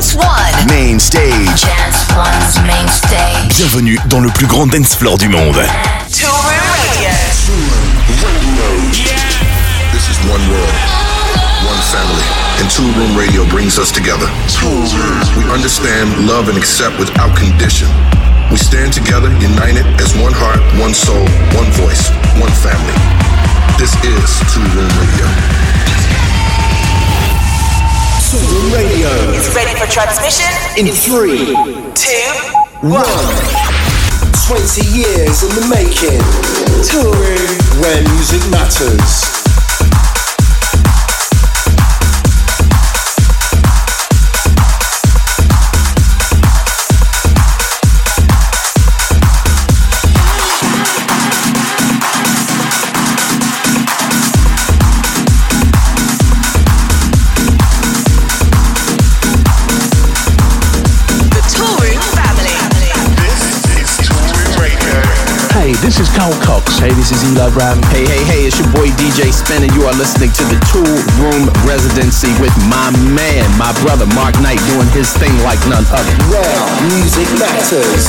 Dance One. Main stage. Dance One's main stage. Bienvenue dans le plus grand dance floor du monde. Toolroom Radio. This is one world, one family, and Toolroom Radio brings us together. We understand, love, and accept without condition. We stand together, united as one heart, one soul, one voice, one family. This is Toolroom Radio. Two Radio Is ready for transmission? in three, Two. one. 20 years in the making. Toolroom where music matters. This is Carl Cox. Hey, this is Eli Brown. Hey, hey, hey, it's your boy DJ Spin, and you are listening to the Tool Room Residency with my man, my brother Mark Knight, doing his thing like none other. Where music matters.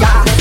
yeah.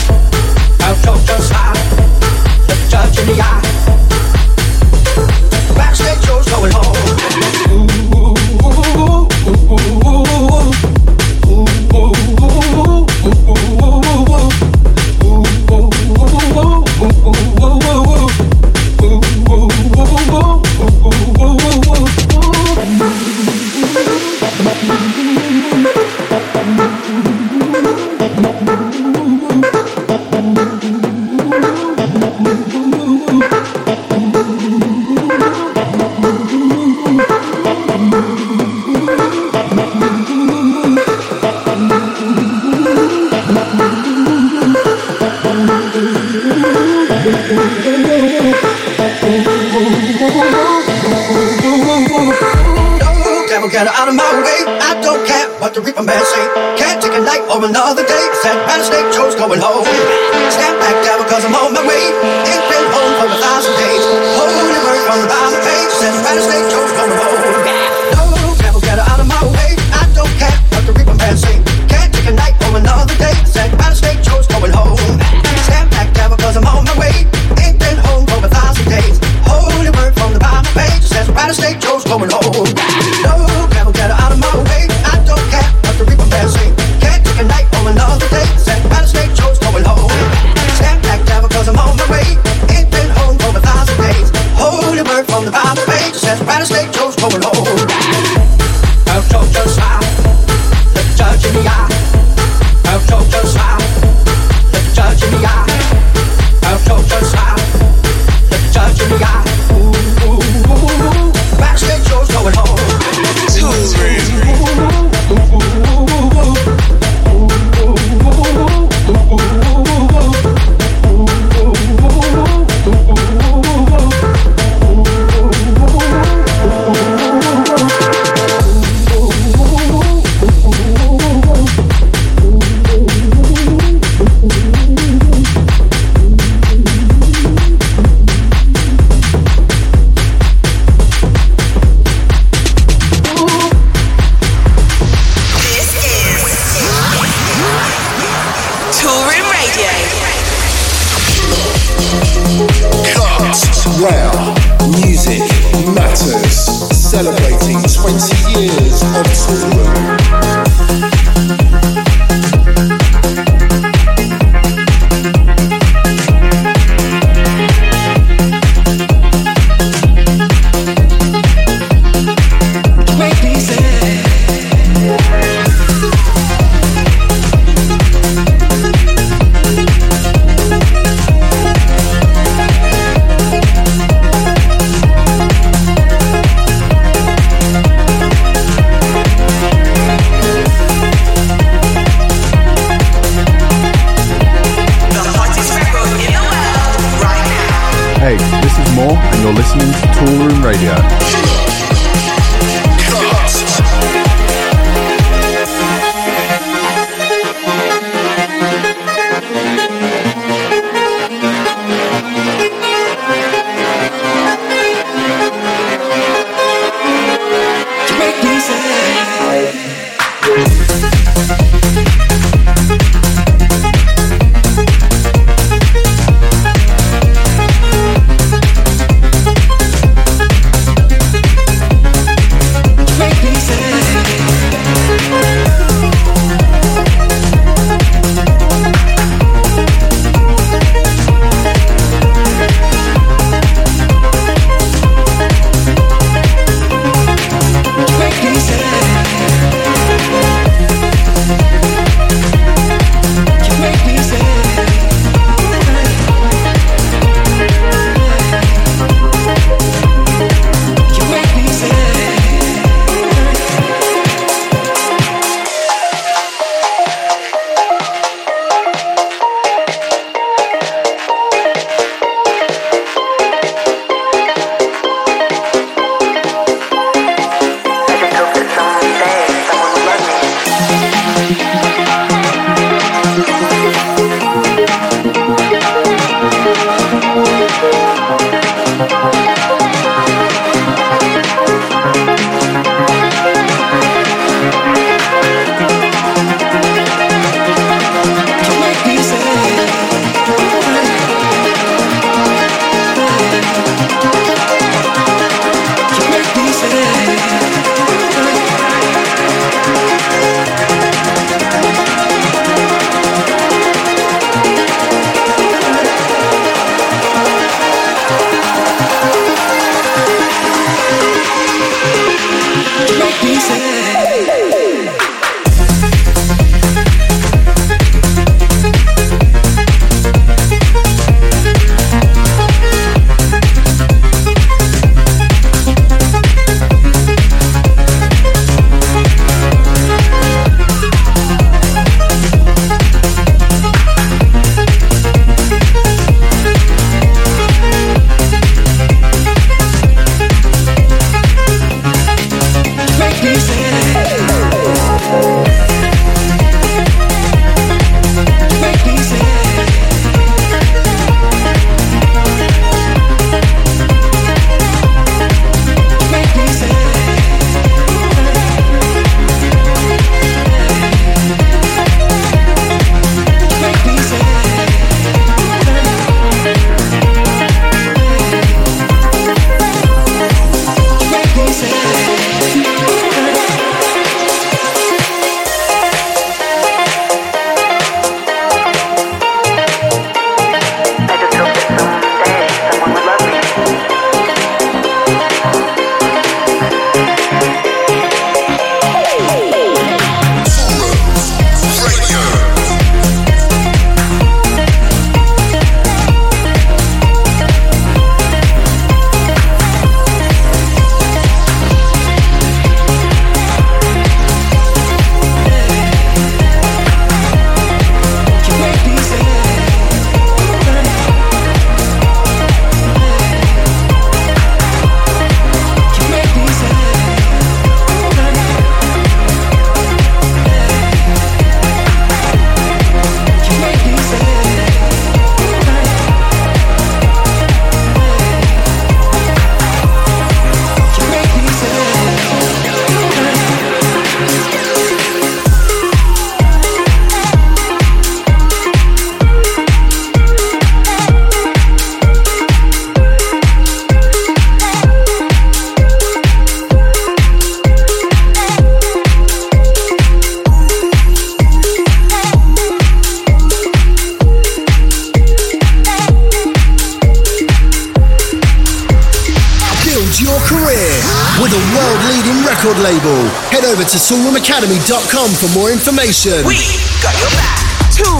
ToolroomAcademy.com for more information. We got your back. Tool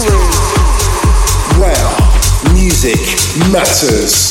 Well, music matters.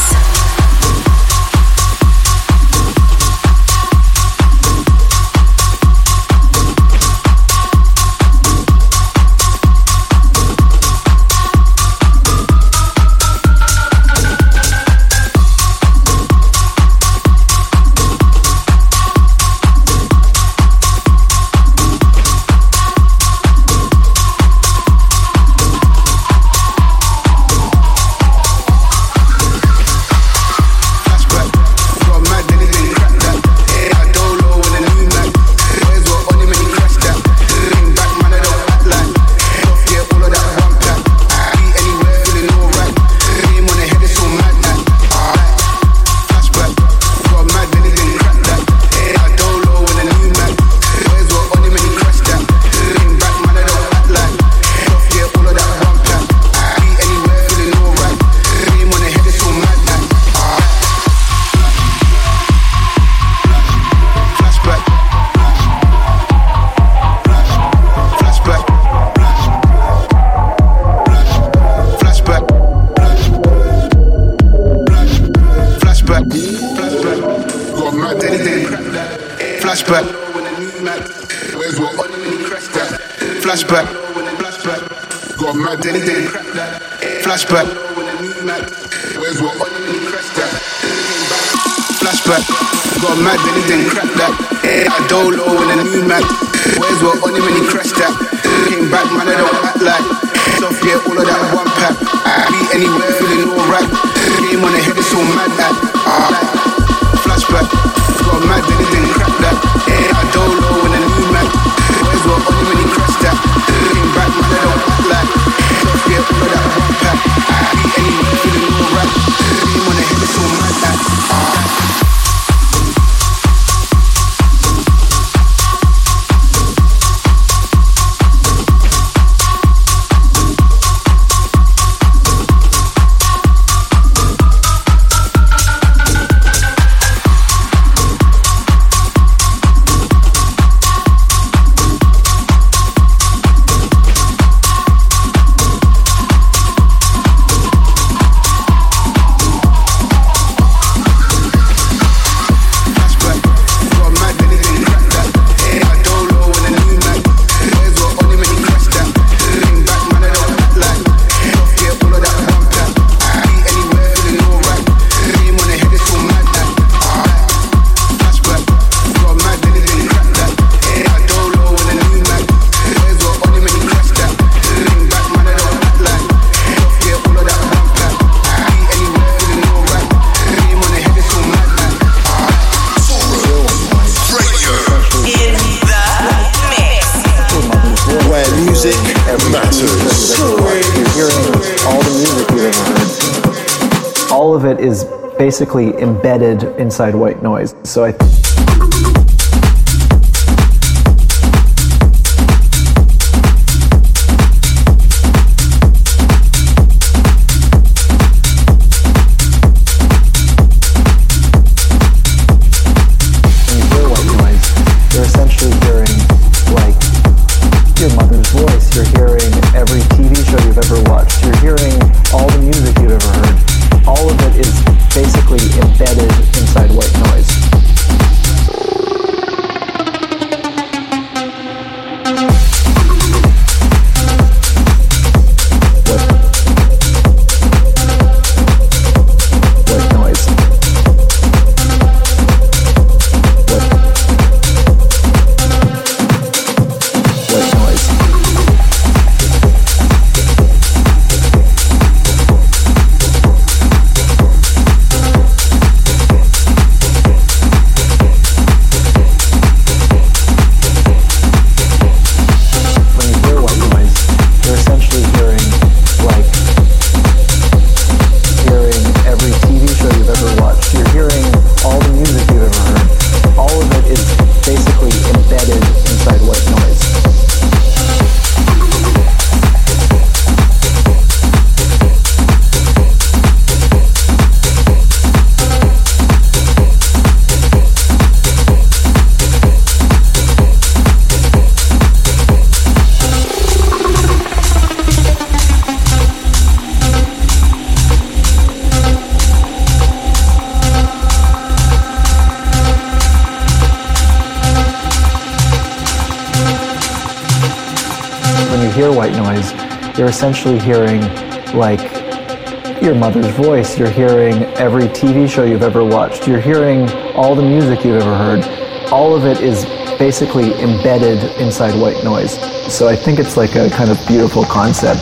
embedded inside white noise. So I essentially hearing like your mother's voice. You're hearing every TV show you've ever watched. You're hearing all the music you've ever heard. All of it is basically embedded inside white noise. So I think it's like a kind of beautiful concept.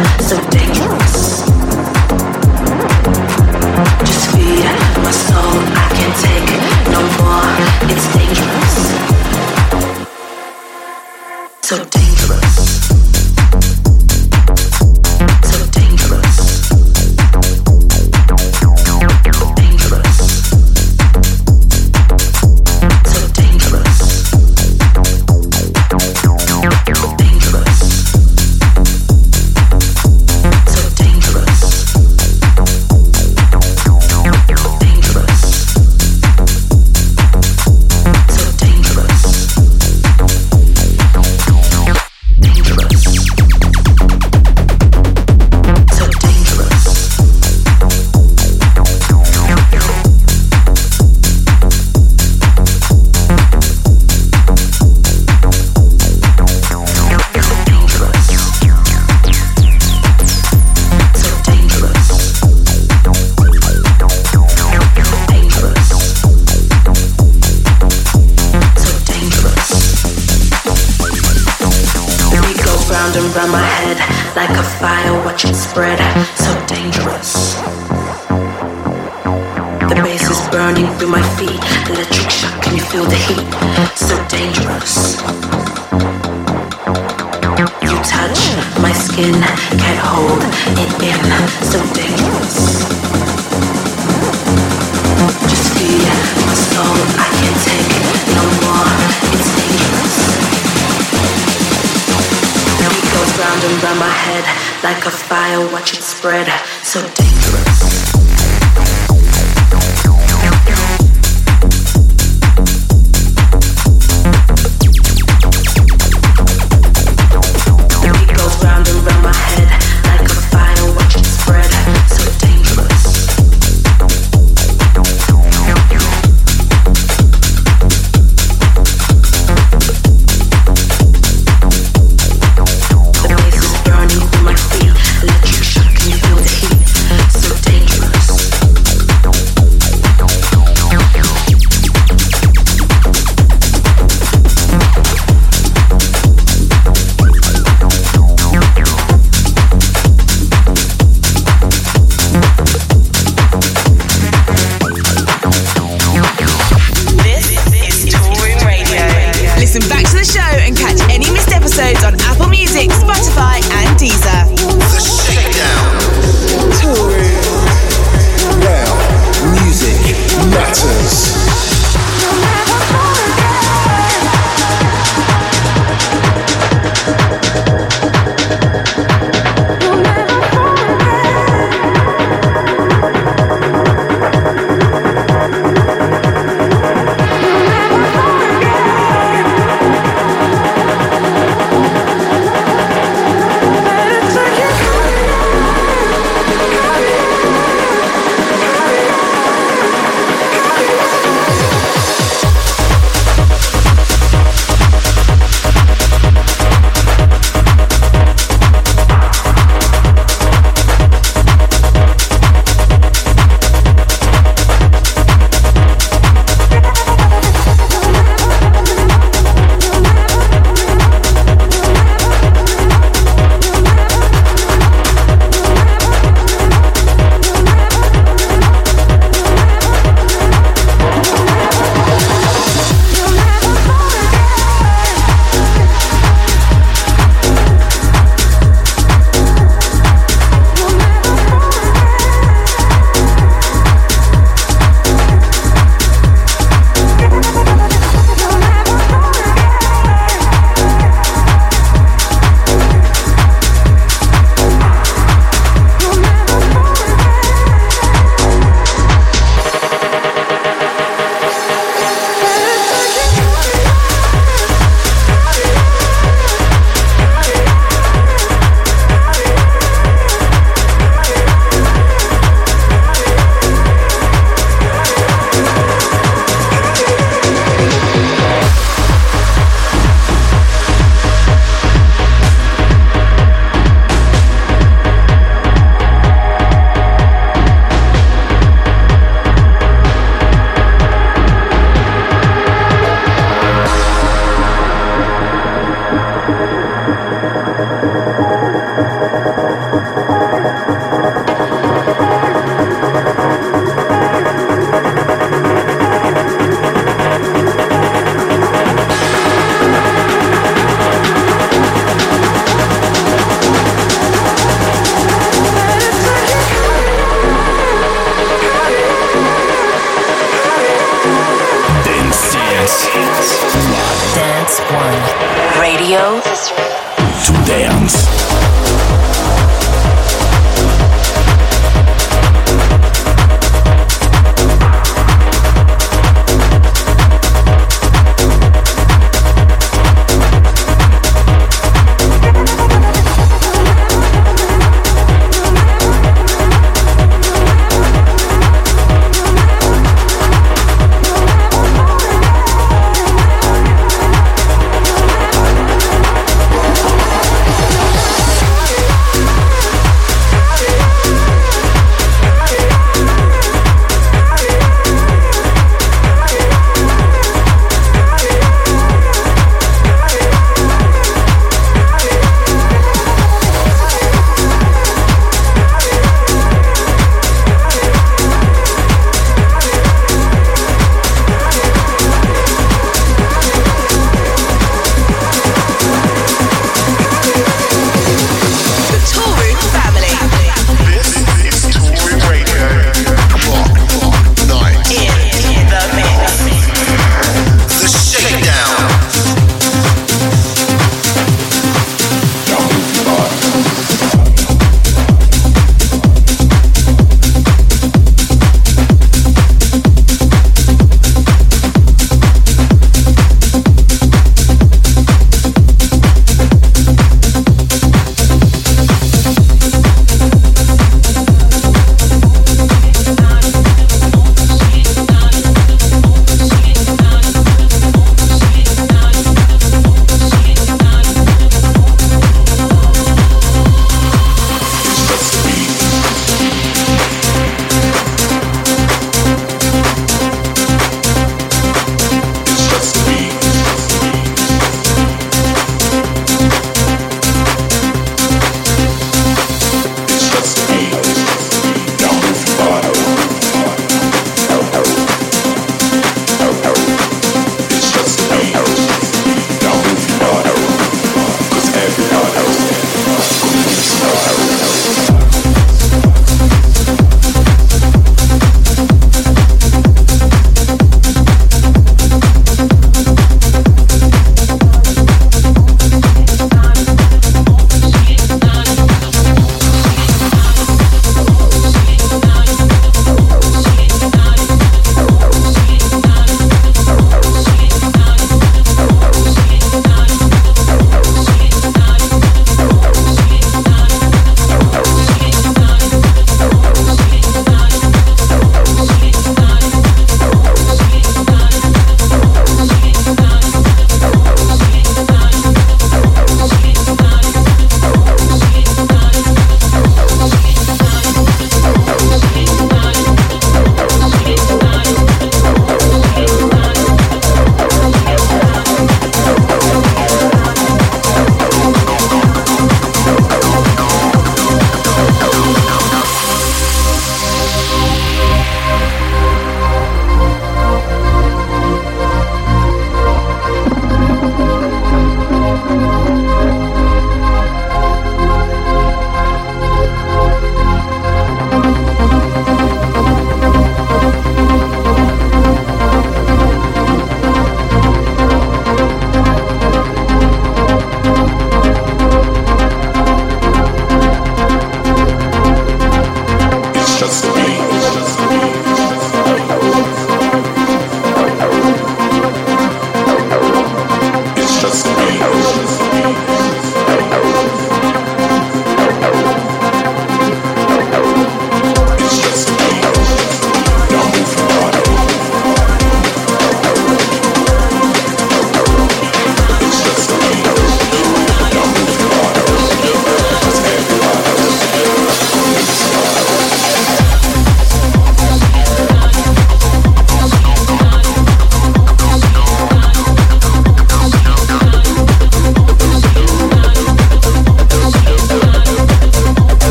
So